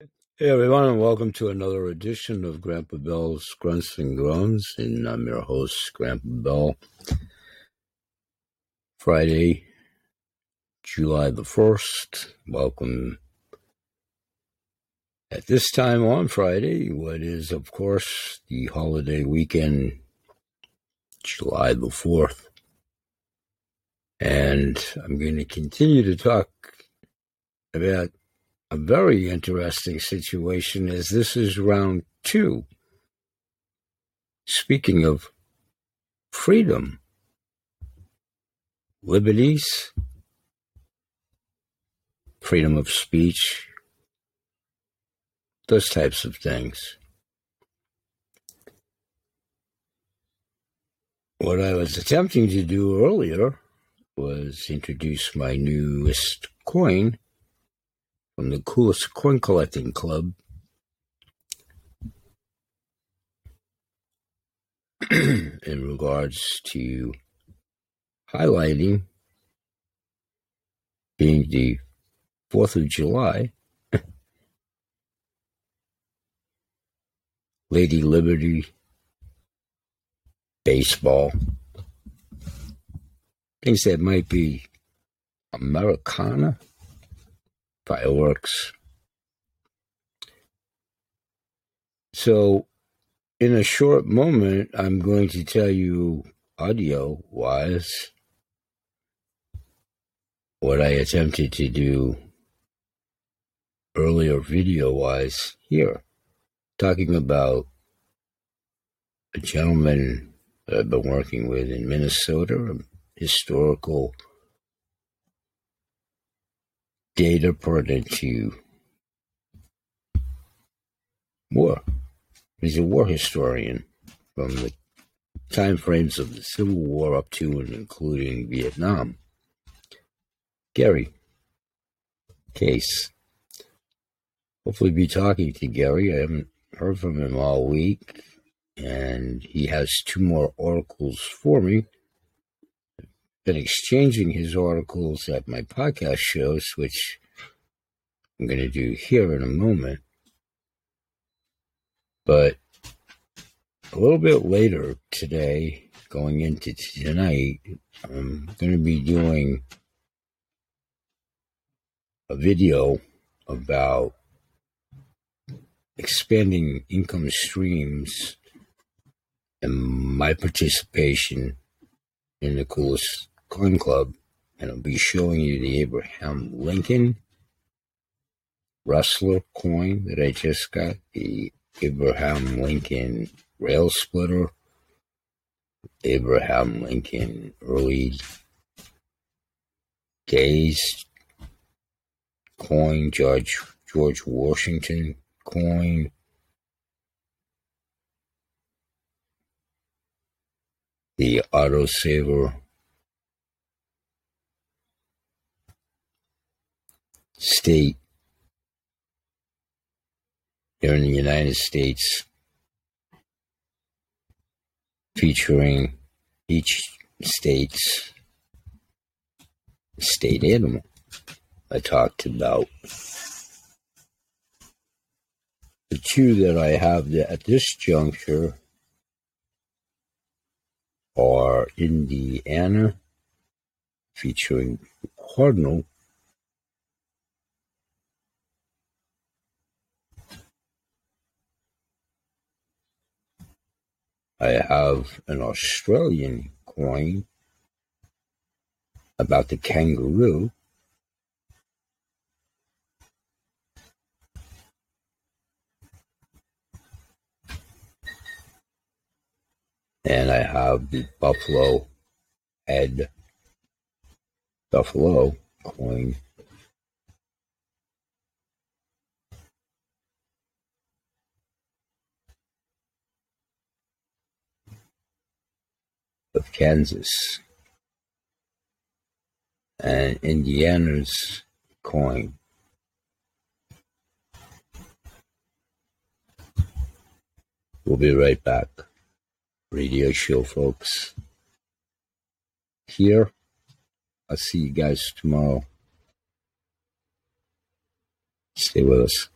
Hey everyone, and welcome to another edition of Grandpa Bell's Grunts and Groans, and I'm your host, Grandpa Bell. Friday, July the 1st. Welcome at this time on Friday, what is, of course, the holiday weekend, July the 4th. And I'm going to continue to talk about a very interesting situation as this is round two. Speaking of freedom, liberties, freedom of speech, those types of things. What I was attempting to do earlier was introduce my newest coin from the coolest coin collecting club. in regards to highlighting being the 4th of July, Lady Liberty, baseball, things that might be Americana fireworks. So, in a short moment, I'm going to tell you audio wise what I attempted to do earlier video wise here, talking about a gentleman that I've been working with in Minnesota, a historical data to war. He's a war historian from the time frames of the Civil War up to and including Vietnam. Gary Case. Hopefully be talking to Gary. I haven't heard from him all week, and he has two more articles for me been exchanging his articles at my podcast shows, which I'm going to do here in a moment. But a little bit later today, going into tonight, I'm going to be doing a video about expanding income streams and my participation in the coolest coin club, and I'll be showing you the Abraham Lincoln Rustler coin that I just got, the Abraham Lincoln Rail Splitter, Abraham Lincoln early days coin, George George Washington coin. The autosaver state here in the United States, featuring each state's state animal. I talked about the two that I have at this juncture are Indiana, featuring Cardinal I have an Australian coin about the kangaroo. And I have the buffalo head buffalo coin. Of Kansas and Indiana's coin. We'll be right back. Radio show, folks. Here. I'll see you guys tomorrow. Stay with us.